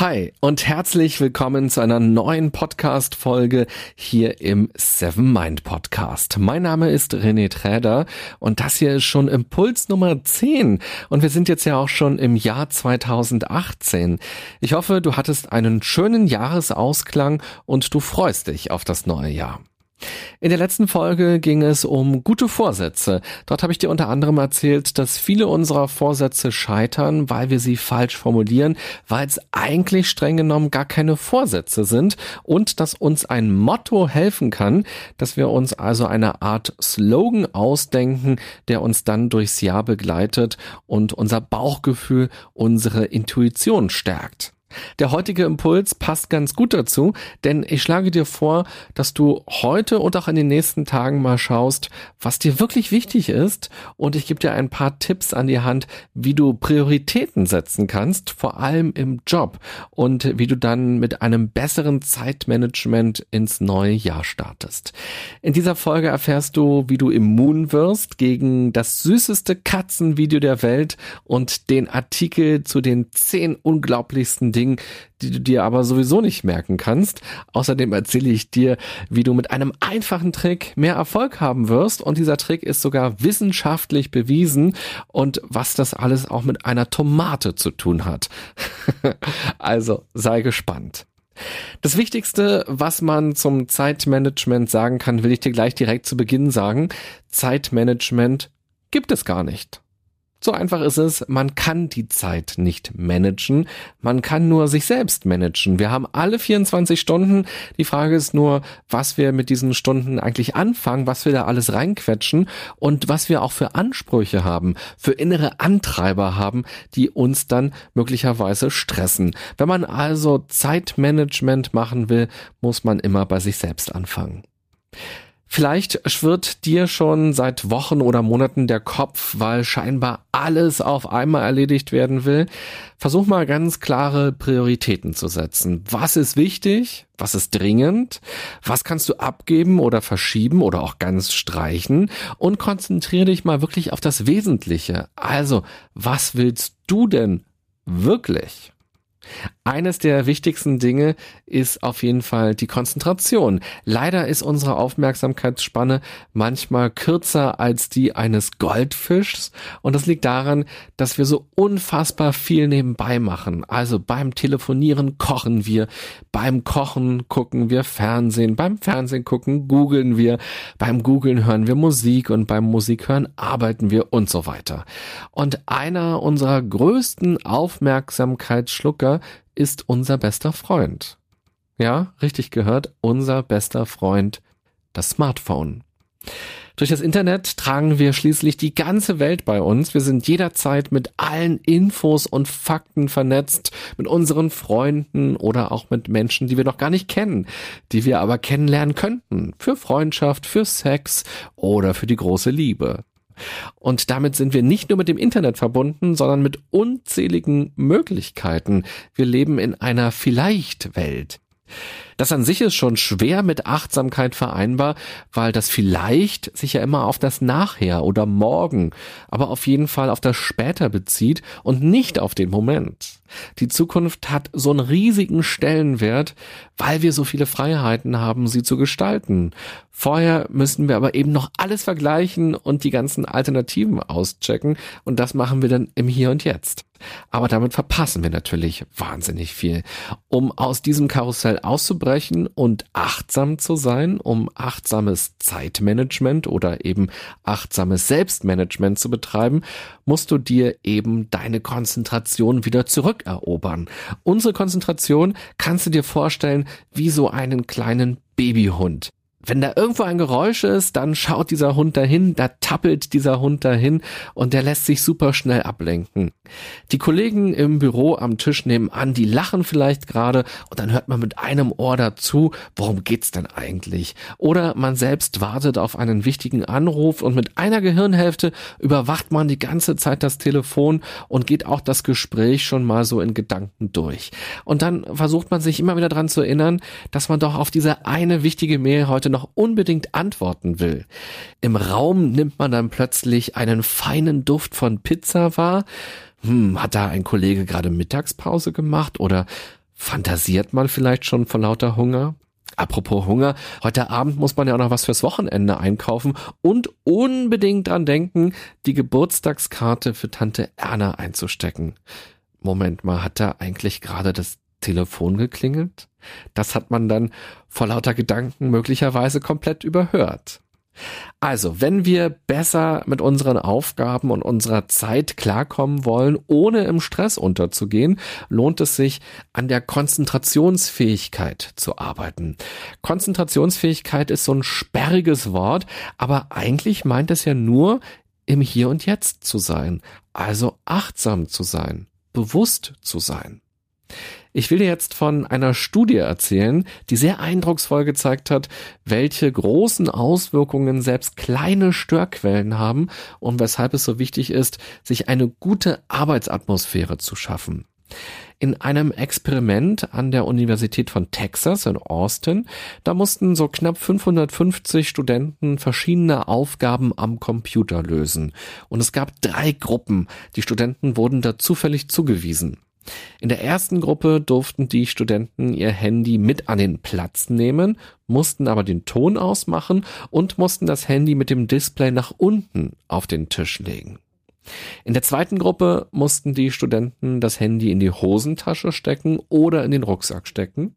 Hi und herzlich willkommen zu einer neuen Podcast-Folge hier im Seven Mind Podcast. Mein Name ist René Träder und das hier ist schon Impuls Nummer 10 und wir sind jetzt ja auch schon im Jahr 2018. Ich hoffe, du hattest einen schönen Jahresausklang und du freust dich auf das neue Jahr. In der letzten Folge ging es um gute Vorsätze. Dort habe ich dir unter anderem erzählt, dass viele unserer Vorsätze scheitern, weil wir sie falsch formulieren, weil es eigentlich streng genommen gar keine Vorsätze sind und dass uns ein Motto helfen kann, dass wir uns also eine Art Slogan ausdenken, der uns dann durchs Jahr begleitet und unser Bauchgefühl, unsere Intuition stärkt. Der heutige Impuls passt ganz gut dazu, denn ich schlage dir vor, dass du heute und auch in den nächsten Tagen mal schaust, was dir wirklich wichtig ist und ich gebe dir ein paar Tipps an die Hand, wie du Prioritäten setzen kannst, vor allem im Job und wie du dann mit einem besseren Zeitmanagement ins neue Jahr startest. In dieser Folge erfährst du, wie du immun wirst gegen das süßeste Katzenvideo der Welt und den Artikel zu den zehn unglaublichsten Dingen, die du dir aber sowieso nicht merken kannst. Außerdem erzähle ich dir, wie du mit einem einfachen Trick mehr Erfolg haben wirst. Und dieser Trick ist sogar wissenschaftlich bewiesen und was das alles auch mit einer Tomate zu tun hat. also sei gespannt. Das Wichtigste, was man zum Zeitmanagement sagen kann, will ich dir gleich direkt zu Beginn sagen. Zeitmanagement gibt es gar nicht. So einfach ist es, man kann die Zeit nicht managen, man kann nur sich selbst managen. Wir haben alle 24 Stunden. Die Frage ist nur, was wir mit diesen Stunden eigentlich anfangen, was wir da alles reinquetschen und was wir auch für Ansprüche haben, für innere Antreiber haben, die uns dann möglicherweise stressen. Wenn man also Zeitmanagement machen will, muss man immer bei sich selbst anfangen. Vielleicht schwirrt dir schon seit Wochen oder Monaten der Kopf, weil scheinbar alles auf einmal erledigt werden will. Versuch mal ganz klare Prioritäten zu setzen. Was ist wichtig? Was ist dringend? Was kannst du abgeben oder verschieben oder auch ganz streichen? Und konzentriere dich mal wirklich auf das Wesentliche. Also, was willst du denn wirklich? Eines der wichtigsten Dinge ist auf jeden Fall die Konzentration. Leider ist unsere Aufmerksamkeitsspanne manchmal kürzer als die eines Goldfischs und das liegt daran, dass wir so unfassbar viel nebenbei machen. Also beim Telefonieren kochen wir, beim Kochen gucken wir Fernsehen, beim Fernsehen gucken googeln wir, beim googeln hören wir Musik und beim Musikhören arbeiten wir und so weiter. Und einer unserer größten Aufmerksamkeitsschlucker ist unser bester Freund. Ja, richtig gehört, unser bester Freund, das Smartphone. Durch das Internet tragen wir schließlich die ganze Welt bei uns. Wir sind jederzeit mit allen Infos und Fakten vernetzt, mit unseren Freunden oder auch mit Menschen, die wir noch gar nicht kennen, die wir aber kennenlernen könnten. Für Freundschaft, für Sex oder für die große Liebe. Und damit sind wir nicht nur mit dem Internet verbunden, sondern mit unzähligen Möglichkeiten. Wir leben in einer Vielleicht-Welt. Das an sich ist schon schwer mit Achtsamkeit vereinbar, weil das vielleicht sich ja immer auf das Nachher oder Morgen, aber auf jeden Fall auf das Später bezieht und nicht auf den Moment. Die Zukunft hat so einen riesigen Stellenwert, weil wir so viele Freiheiten haben, sie zu gestalten. Vorher müssen wir aber eben noch alles vergleichen und die ganzen Alternativen auschecken und das machen wir dann im Hier und Jetzt. Aber damit verpassen wir natürlich wahnsinnig viel. Um aus diesem Karussell auszubrechen, und achtsam zu sein, um achtsames Zeitmanagement oder eben achtsames Selbstmanagement zu betreiben, musst du dir eben deine Konzentration wieder zurückerobern. Unsere Konzentration kannst du dir vorstellen wie so einen kleinen Babyhund. Wenn da irgendwo ein Geräusch ist, dann schaut dieser Hund dahin, da tappelt dieser Hund dahin und der lässt sich super schnell ablenken. Die Kollegen im Büro am Tisch nebenan, die lachen vielleicht gerade und dann hört man mit einem Ohr dazu, worum geht's denn eigentlich? Oder man selbst wartet auf einen wichtigen Anruf und mit einer Gehirnhälfte überwacht man die ganze Zeit das Telefon und geht auch das Gespräch schon mal so in Gedanken durch. Und dann versucht man sich immer wieder dran zu erinnern, dass man doch auf diese eine wichtige Mail heute noch unbedingt antworten will. Im Raum nimmt man dann plötzlich einen feinen Duft von Pizza wahr. Hm, hat da ein Kollege gerade Mittagspause gemacht oder fantasiert man vielleicht schon vor lauter Hunger? Apropos Hunger, heute Abend muss man ja auch noch was fürs Wochenende einkaufen und unbedingt dran denken, die Geburtstagskarte für Tante Erna einzustecken. Moment mal, hat da eigentlich gerade das Telefon geklingelt? Das hat man dann vor lauter Gedanken möglicherweise komplett überhört. Also, wenn wir besser mit unseren Aufgaben und unserer Zeit klarkommen wollen, ohne im Stress unterzugehen, lohnt es sich, an der Konzentrationsfähigkeit zu arbeiten. Konzentrationsfähigkeit ist so ein sperriges Wort, aber eigentlich meint es ja nur, im Hier und Jetzt zu sein, also achtsam zu sein, bewusst zu sein. Ich will dir jetzt von einer Studie erzählen, die sehr eindrucksvoll gezeigt hat, welche großen Auswirkungen selbst kleine Störquellen haben und weshalb es so wichtig ist, sich eine gute Arbeitsatmosphäre zu schaffen. In einem Experiment an der Universität von Texas in Austin, da mussten so knapp 550 Studenten verschiedene Aufgaben am Computer lösen. Und es gab drei Gruppen. Die Studenten wurden da zufällig zugewiesen. In der ersten Gruppe durften die Studenten ihr Handy mit an den Platz nehmen, mussten aber den Ton ausmachen und mussten das Handy mit dem Display nach unten auf den Tisch legen. In der zweiten Gruppe mussten die Studenten das Handy in die Hosentasche stecken oder in den Rucksack stecken.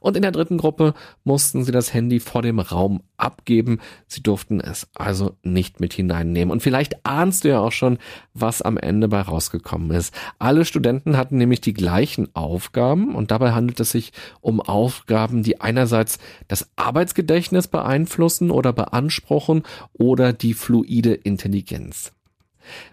Und in der dritten Gruppe mussten sie das Handy vor dem Raum abgeben. Sie durften es also nicht mit hineinnehmen. Und vielleicht ahnst du ja auch schon, was am Ende bei rausgekommen ist. Alle Studenten hatten nämlich die gleichen Aufgaben und dabei handelt es sich um Aufgaben, die einerseits das Arbeitsgedächtnis beeinflussen oder beanspruchen oder die fluide Intelligenz.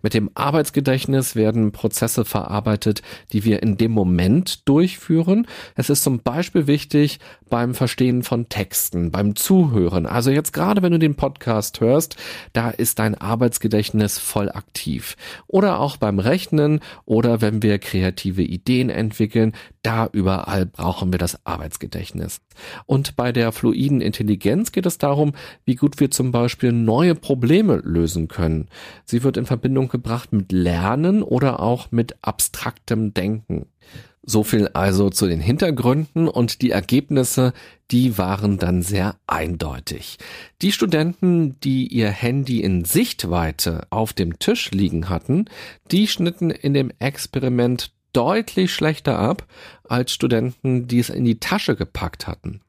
Mit dem Arbeitsgedächtnis werden Prozesse verarbeitet, die wir in dem Moment durchführen. Es ist zum Beispiel wichtig beim Verstehen von Texten, beim Zuhören. Also jetzt gerade, wenn du den Podcast hörst, da ist dein Arbeitsgedächtnis voll aktiv. Oder auch beim Rechnen oder wenn wir kreative Ideen entwickeln, da überall brauchen wir das Arbeitsgedächtnis. Und bei der fluiden Intelligenz geht es darum, wie gut wir zum Beispiel neue Probleme lösen können. Sie wird in Verbindung gebracht mit Lernen oder auch mit abstraktem Denken. So viel also zu den Hintergründen und die Ergebnisse, die waren dann sehr eindeutig. Die Studenten, die ihr Handy in Sichtweite auf dem Tisch liegen hatten, die schnitten in dem Experiment deutlich schlechter ab als Studenten, die es in die Tasche gepackt hatten.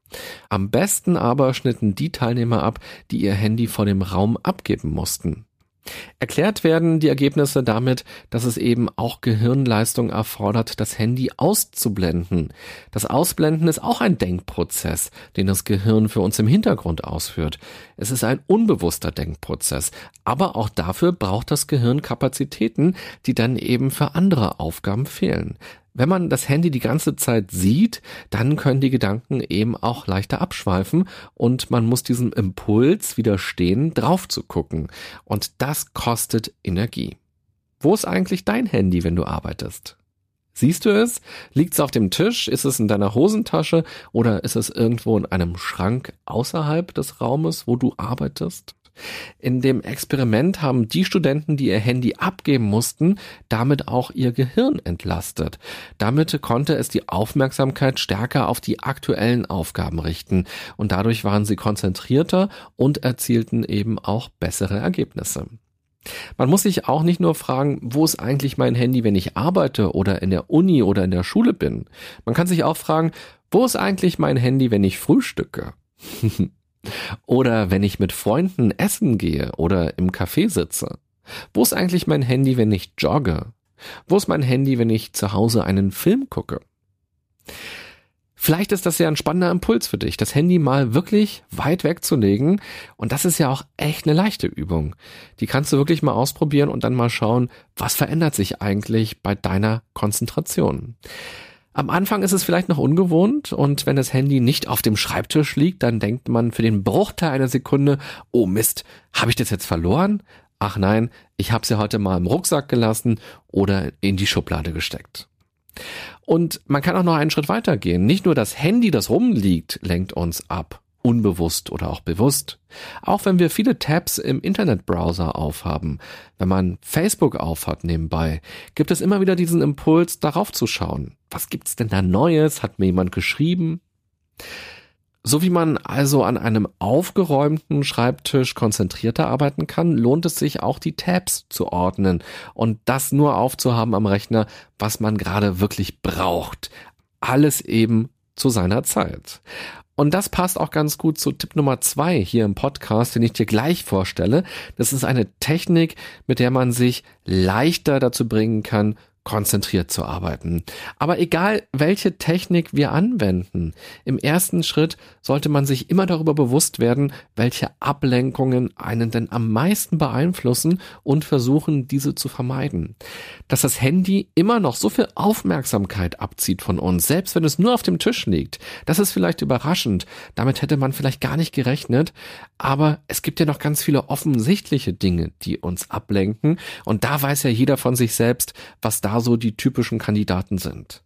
Am besten aber schnitten die Teilnehmer ab, die ihr Handy vor dem Raum abgeben mussten. Erklärt werden die Ergebnisse damit, dass es eben auch Gehirnleistung erfordert, das Handy auszublenden. Das Ausblenden ist auch ein Denkprozess, den das Gehirn für uns im Hintergrund ausführt. Es ist ein unbewusster Denkprozess, aber auch dafür braucht das Gehirn Kapazitäten, die dann eben für andere Aufgaben fehlen. Wenn man das Handy die ganze Zeit sieht, dann können die Gedanken eben auch leichter abschweifen und man muss diesem Impuls widerstehen, drauf zu gucken. Und das kostet Energie. Wo ist eigentlich dein Handy, wenn du arbeitest? Siehst du es? Liegt es auf dem Tisch? Ist es in deiner Hosentasche? Oder ist es irgendwo in einem Schrank außerhalb des Raumes, wo du arbeitest? In dem Experiment haben die Studenten, die ihr Handy abgeben mussten, damit auch ihr Gehirn entlastet. Damit konnte es die Aufmerksamkeit stärker auf die aktuellen Aufgaben richten und dadurch waren sie konzentrierter und erzielten eben auch bessere Ergebnisse. Man muss sich auch nicht nur fragen, wo ist eigentlich mein Handy, wenn ich arbeite oder in der Uni oder in der Schule bin. Man kann sich auch fragen, wo ist eigentlich mein Handy, wenn ich frühstücke? Oder wenn ich mit Freunden essen gehe oder im Café sitze. Wo ist eigentlich mein Handy, wenn ich jogge? Wo ist mein Handy, wenn ich zu Hause einen Film gucke? Vielleicht ist das ja ein spannender Impuls für dich, das Handy mal wirklich weit wegzulegen. Und das ist ja auch echt eine leichte Übung. Die kannst du wirklich mal ausprobieren und dann mal schauen, was verändert sich eigentlich bei deiner Konzentration. Am Anfang ist es vielleicht noch ungewohnt und wenn das Handy nicht auf dem Schreibtisch liegt, dann denkt man für den Bruchteil einer Sekunde, oh Mist, habe ich das jetzt verloren? Ach nein, ich habe sie heute mal im Rucksack gelassen oder in die Schublade gesteckt. Und man kann auch noch einen Schritt weiter gehen. Nicht nur das Handy, das rumliegt, lenkt uns ab. Unbewusst oder auch bewusst. Auch wenn wir viele Tabs im Internetbrowser aufhaben, wenn man Facebook aufhat nebenbei, gibt es immer wieder diesen Impuls, darauf zu schauen. Was gibt's denn da Neues? Hat mir jemand geschrieben? So wie man also an einem aufgeräumten Schreibtisch konzentrierter arbeiten kann, lohnt es sich auch die Tabs zu ordnen und das nur aufzuhaben am Rechner, was man gerade wirklich braucht. Alles eben zu seiner Zeit. Und das passt auch ganz gut zu Tipp Nummer zwei hier im Podcast, den ich dir gleich vorstelle. Das ist eine Technik, mit der man sich leichter dazu bringen kann, konzentriert zu arbeiten. Aber egal, welche Technik wir anwenden, im ersten Schritt sollte man sich immer darüber bewusst werden, welche Ablenkungen einen denn am meisten beeinflussen und versuchen, diese zu vermeiden. Dass das Handy immer noch so viel Aufmerksamkeit abzieht von uns, selbst wenn es nur auf dem Tisch liegt, das ist vielleicht überraschend. Damit hätte man vielleicht gar nicht gerechnet. Aber es gibt ja noch ganz viele offensichtliche Dinge, die uns ablenken. Und da weiß ja jeder von sich selbst, was da so die typischen Kandidaten sind.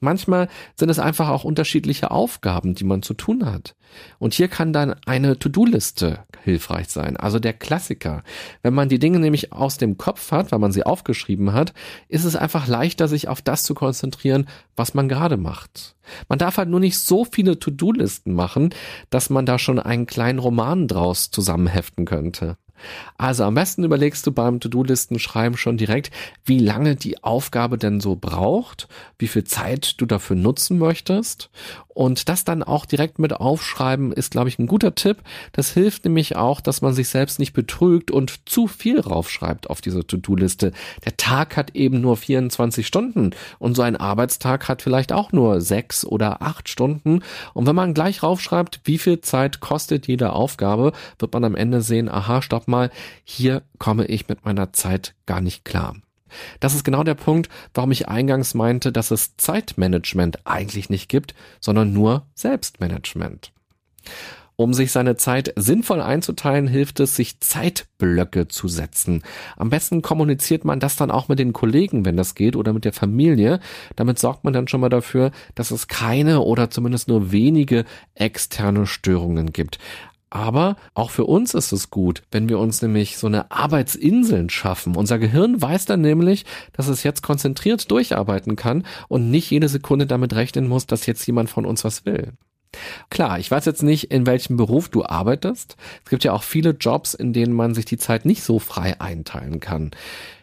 Manchmal sind es einfach auch unterschiedliche Aufgaben, die man zu tun hat. Und hier kann dann eine To-Do-Liste hilfreich sein, also der Klassiker. Wenn man die Dinge nämlich aus dem Kopf hat, weil man sie aufgeschrieben hat, ist es einfach leichter, sich auf das zu konzentrieren, was man gerade macht. Man darf halt nur nicht so viele To-Do-Listen machen, dass man da schon einen kleinen Roman draus zusammenheften könnte. Also am besten überlegst du beim To-Do-Listen schreiben schon direkt, wie lange die Aufgabe denn so braucht, wie viel Zeit du dafür nutzen möchtest und das dann auch direkt mit aufschreiben ist, glaube ich, ein guter Tipp. Das hilft nämlich auch, dass man sich selbst nicht betrügt und zu viel raufschreibt auf diese To-Do-Liste. Der Tag hat eben nur 24 Stunden und so ein Arbeitstag hat vielleicht auch nur sechs oder acht Stunden. Und wenn man gleich raufschreibt, wie viel Zeit kostet jede Aufgabe, wird man am Ende sehen, aha, stopp mal, hier komme ich mit meiner Zeit gar nicht klar. Das ist genau der Punkt, warum ich eingangs meinte, dass es Zeitmanagement eigentlich nicht gibt, sondern nur Selbstmanagement. Um sich seine Zeit sinnvoll einzuteilen, hilft es, sich Zeitblöcke zu setzen. Am besten kommuniziert man das dann auch mit den Kollegen, wenn das geht, oder mit der Familie. Damit sorgt man dann schon mal dafür, dass es keine oder zumindest nur wenige externe Störungen gibt. Aber auch für uns ist es gut, wenn wir uns nämlich so eine Arbeitsinseln schaffen. Unser Gehirn weiß dann nämlich, dass es jetzt konzentriert durcharbeiten kann und nicht jede Sekunde damit rechnen muss, dass jetzt jemand von uns was will. Klar, ich weiß jetzt nicht, in welchem Beruf du arbeitest. Es gibt ja auch viele Jobs, in denen man sich die Zeit nicht so frei einteilen kann.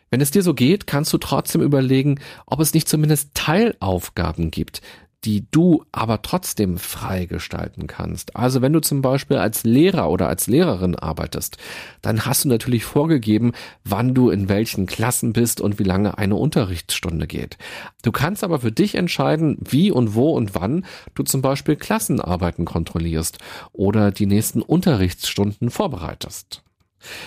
Wenn es dir so geht, kannst du trotzdem überlegen, ob es nicht zumindest Teilaufgaben gibt, die du aber trotzdem frei gestalten kannst. Also wenn du zum Beispiel als Lehrer oder als Lehrerin arbeitest, dann hast du natürlich vorgegeben, wann du in welchen Klassen bist und wie lange eine Unterrichtsstunde geht. Du kannst aber für dich entscheiden, wie und wo und wann du zum Beispiel Klassenarbeiten kontrollierst oder die nächsten Unterrichtsstunden vorbereitest.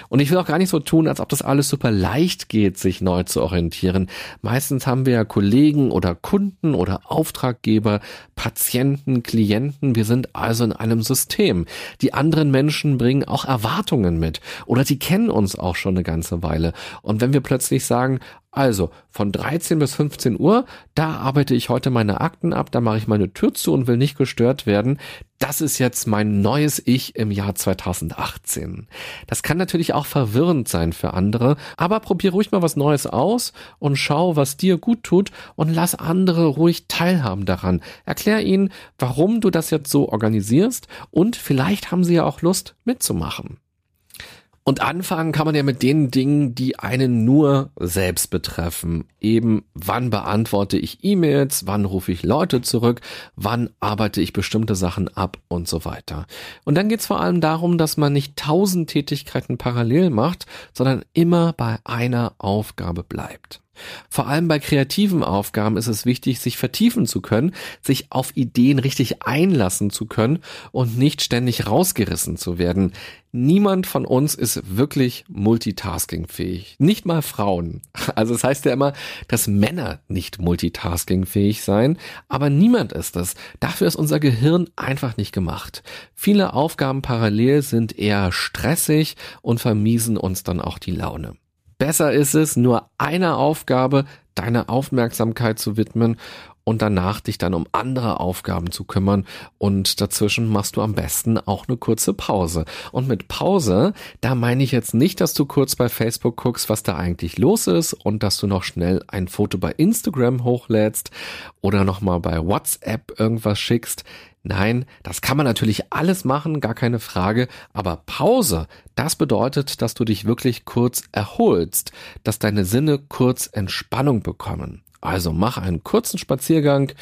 Und ich will auch gar nicht so tun, als ob das alles super leicht geht, sich neu zu orientieren. Meistens haben wir ja Kollegen oder Kunden oder Auftraggeber, Patienten, Klienten. Wir sind also in einem System. Die anderen Menschen bringen auch Erwartungen mit oder die kennen uns auch schon eine ganze Weile. Und wenn wir plötzlich sagen, also von 13 bis 15 Uhr, da arbeite ich heute meine Akten ab, da mache ich meine Tür zu und will nicht gestört werden. Das ist jetzt mein neues Ich im Jahr 2018. Das kann natürlich auch verwirrend sein für andere, aber probier ruhig mal was Neues aus und schau, was dir gut tut und lass andere ruhig teilhaben daran. Erklär ihnen, warum du das jetzt so organisierst und vielleicht haben sie ja auch Lust mitzumachen. Und anfangen kann man ja mit den Dingen, die einen nur selbst betreffen. Eben, wann beantworte ich E-Mails, wann rufe ich Leute zurück, wann arbeite ich bestimmte Sachen ab und so weiter. Und dann geht's vor allem darum, dass man nicht tausend Tätigkeiten parallel macht, sondern immer bei einer Aufgabe bleibt. Vor allem bei kreativen Aufgaben ist es wichtig, sich vertiefen zu können, sich auf Ideen richtig einlassen zu können und nicht ständig rausgerissen zu werden. Niemand von uns ist wirklich multitaskingfähig. Nicht mal Frauen. Also es heißt ja immer, dass Männer nicht multitaskingfähig seien, aber niemand ist es. Dafür ist unser Gehirn einfach nicht gemacht. Viele Aufgaben parallel sind eher stressig und vermiesen uns dann auch die Laune. Besser ist es, nur einer Aufgabe deine Aufmerksamkeit zu widmen und danach dich dann um andere Aufgaben zu kümmern und dazwischen machst du am besten auch eine kurze Pause. Und mit Pause, da meine ich jetzt nicht, dass du kurz bei Facebook guckst, was da eigentlich los ist und dass du noch schnell ein Foto bei Instagram hochlädst oder nochmal bei WhatsApp irgendwas schickst. Nein, das kann man natürlich alles machen, gar keine Frage, aber Pause, das bedeutet, dass du dich wirklich kurz erholst, dass deine Sinne kurz Entspannung bekommen. Also mach einen kurzen Spaziergang,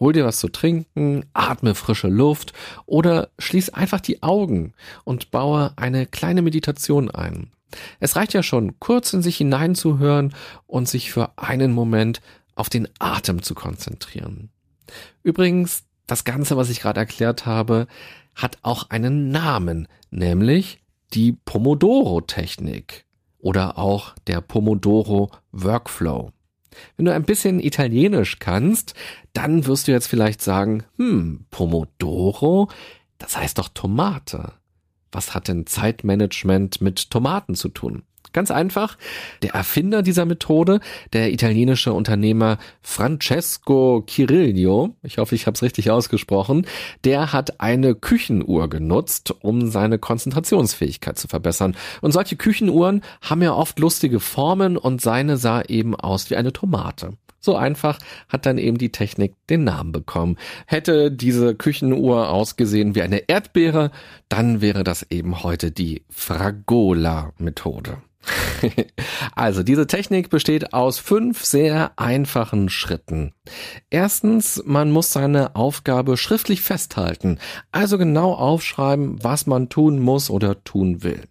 hol dir was zu trinken, atme frische Luft oder schließ einfach die Augen und baue eine kleine Meditation ein. Es reicht ja schon, kurz in sich hineinzuhören und sich für einen Moment auf den Atem zu konzentrieren. Übrigens, das Ganze, was ich gerade erklärt habe, hat auch einen Namen, nämlich die Pomodoro-Technik oder auch der Pomodoro-Workflow. Wenn du ein bisschen Italienisch kannst, dann wirst du jetzt vielleicht sagen, hm, Pomodoro, das heißt doch Tomate. Was hat denn Zeitmanagement mit Tomaten zu tun? Ganz einfach, der Erfinder dieser Methode, der italienische Unternehmer Francesco Cirillo, ich hoffe, ich habe es richtig ausgesprochen, der hat eine Küchenuhr genutzt, um seine Konzentrationsfähigkeit zu verbessern. Und solche Küchenuhren haben ja oft lustige Formen und seine sah eben aus wie eine Tomate. So einfach hat dann eben die Technik den Namen bekommen. Hätte diese Küchenuhr ausgesehen wie eine Erdbeere, dann wäre das eben heute die Fragola-Methode. also diese Technik besteht aus fünf sehr einfachen Schritten. Erstens, man muss seine Aufgabe schriftlich festhalten, also genau aufschreiben, was man tun muss oder tun will.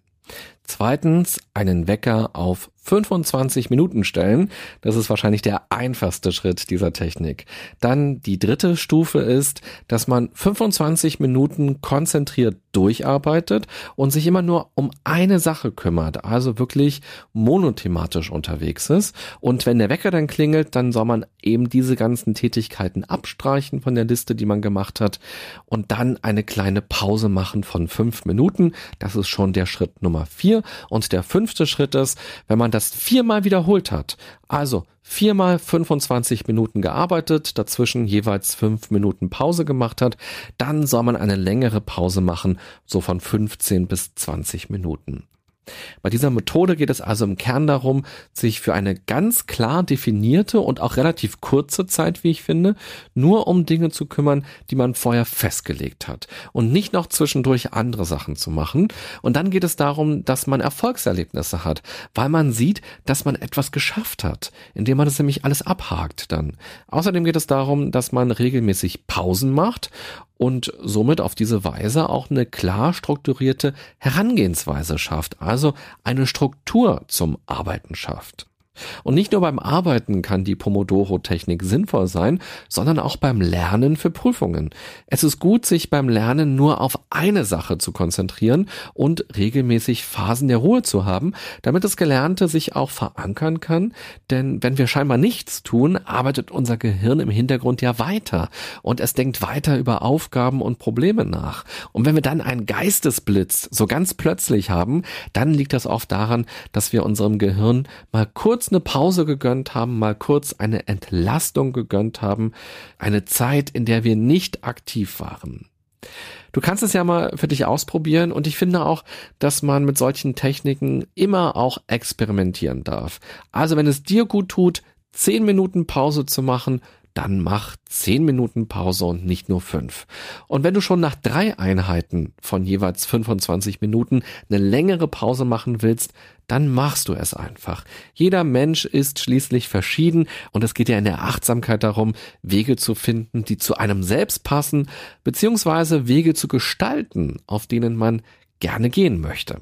Zweitens, einen Wecker auf 25 Minuten stellen. Das ist wahrscheinlich der einfachste Schritt dieser Technik. Dann die dritte Stufe ist, dass man 25 Minuten konzentriert durcharbeitet und sich immer nur um eine Sache kümmert, also wirklich monothematisch unterwegs ist. Und wenn der Wecker dann klingelt, dann soll man eben diese ganzen Tätigkeiten abstreichen von der Liste, die man gemacht hat und dann eine kleine Pause machen von fünf Minuten. Das ist schon der Schritt Nummer vier. Und der fünfte Schritt ist, wenn man das viermal wiederholt hat, also viermal 25 Minuten gearbeitet, dazwischen jeweils fünf Minuten Pause gemacht hat, dann soll man eine längere Pause machen, so von 15 bis 20 Minuten. Bei dieser Methode geht es also im Kern darum, sich für eine ganz klar definierte und auch relativ kurze Zeit, wie ich finde, nur um Dinge zu kümmern, die man vorher festgelegt hat und nicht noch zwischendurch andere Sachen zu machen. Und dann geht es darum, dass man Erfolgserlebnisse hat, weil man sieht, dass man etwas geschafft hat, indem man das nämlich alles abhakt dann. Außerdem geht es darum, dass man regelmäßig Pausen macht und somit auf diese Weise auch eine klar strukturierte Herangehensweise schafft, also eine Struktur zum Arbeiten schafft. Und nicht nur beim Arbeiten kann die Pomodoro-Technik sinnvoll sein, sondern auch beim Lernen für Prüfungen. Es ist gut, sich beim Lernen nur auf eine Sache zu konzentrieren und regelmäßig Phasen der Ruhe zu haben, damit das Gelernte sich auch verankern kann. Denn wenn wir scheinbar nichts tun, arbeitet unser Gehirn im Hintergrund ja weiter und es denkt weiter über Aufgaben und Probleme nach. Und wenn wir dann einen Geistesblitz so ganz plötzlich haben, dann liegt das oft daran, dass wir unserem Gehirn mal kurz kurz eine Pause gegönnt haben, mal kurz eine Entlastung gegönnt haben, eine Zeit, in der wir nicht aktiv waren. Du kannst es ja mal für dich ausprobieren und ich finde auch, dass man mit solchen Techniken immer auch experimentieren darf. Also wenn es dir gut tut, zehn Minuten Pause zu machen, dann mach zehn Minuten Pause und nicht nur fünf. Und wenn du schon nach drei Einheiten von jeweils 25 Minuten eine längere Pause machen willst, dann machst du es einfach. Jeder Mensch ist schließlich verschieden und es geht ja in der Achtsamkeit darum, Wege zu finden, die zu einem selbst passen, beziehungsweise Wege zu gestalten, auf denen man gerne gehen möchte.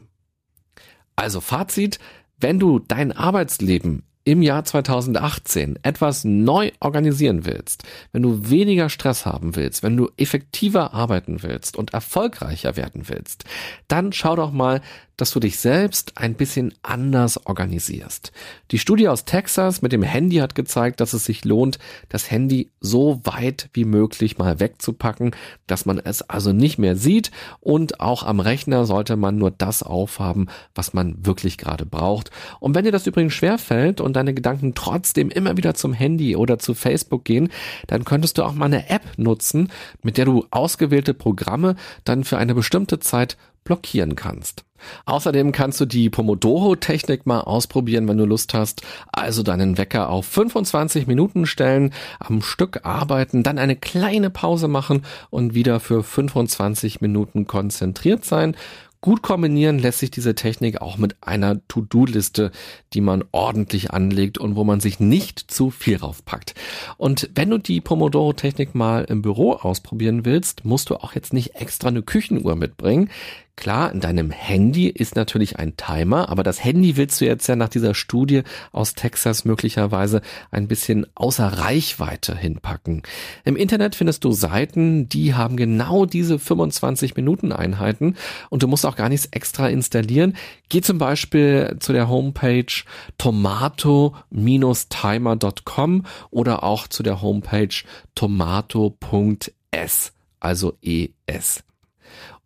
Also Fazit, wenn du dein Arbeitsleben im Jahr 2018 etwas neu organisieren willst, wenn du weniger Stress haben willst, wenn du effektiver arbeiten willst und erfolgreicher werden willst, dann schau doch mal, dass du dich selbst ein bisschen anders organisierst. Die Studie aus Texas mit dem Handy hat gezeigt, dass es sich lohnt, das Handy so weit wie möglich mal wegzupacken, dass man es also nicht mehr sieht und auch am Rechner sollte man nur das aufhaben, was man wirklich gerade braucht. Und wenn dir das übrigens schwerfällt und deine Gedanken trotzdem immer wieder zum Handy oder zu Facebook gehen, dann könntest du auch mal eine App nutzen, mit der du ausgewählte Programme dann für eine bestimmte Zeit blockieren kannst. Außerdem kannst du die Pomodoro-Technik mal ausprobieren, wenn du Lust hast. Also deinen Wecker auf 25 Minuten stellen, am Stück arbeiten, dann eine kleine Pause machen und wieder für 25 Minuten konzentriert sein. Gut kombinieren lässt sich diese Technik auch mit einer To-Do-Liste, die man ordentlich anlegt und wo man sich nicht zu viel raufpackt. Und wenn du die Pomodoro-Technik mal im Büro ausprobieren willst, musst du auch jetzt nicht extra eine Küchenuhr mitbringen. Klar, in deinem Handy ist natürlich ein Timer, aber das Handy willst du jetzt ja nach dieser Studie aus Texas möglicherweise ein bisschen außer Reichweite hinpacken. Im Internet findest du Seiten, die haben genau diese 25 Minuten Einheiten und du musst auch gar nichts extra installieren. Geh zum Beispiel zu der Homepage tomato-timer.com oder auch zu der Homepage tomato.s, also ES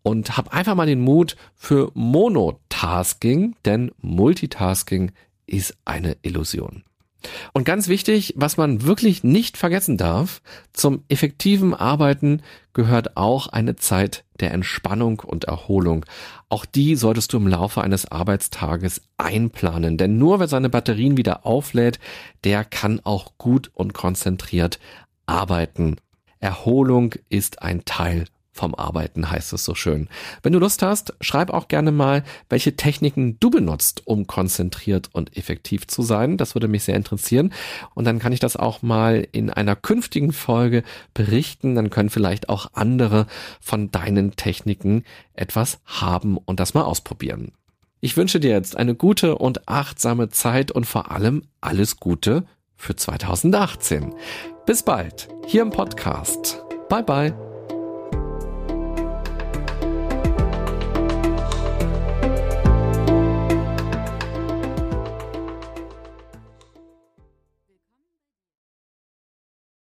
und hab einfach mal den Mut für Monotasking, denn Multitasking ist eine Illusion. Und ganz wichtig, was man wirklich nicht vergessen darf, zum effektiven Arbeiten gehört auch eine Zeit der Entspannung und Erholung. Auch die solltest du im Laufe eines Arbeitstages einplanen, denn nur wer seine Batterien wieder auflädt, der kann auch gut und konzentriert arbeiten. Erholung ist ein Teil vom Arbeiten, heißt es so schön. Wenn du Lust hast, schreib auch gerne mal, welche Techniken du benutzt, um konzentriert und effektiv zu sein. Das würde mich sehr interessieren. Und dann kann ich das auch mal in einer künftigen Folge berichten. Dann können vielleicht auch andere von deinen Techniken etwas haben und das mal ausprobieren. Ich wünsche dir jetzt eine gute und achtsame Zeit und vor allem alles Gute für 2018. Bis bald, hier im Podcast. Bye bye.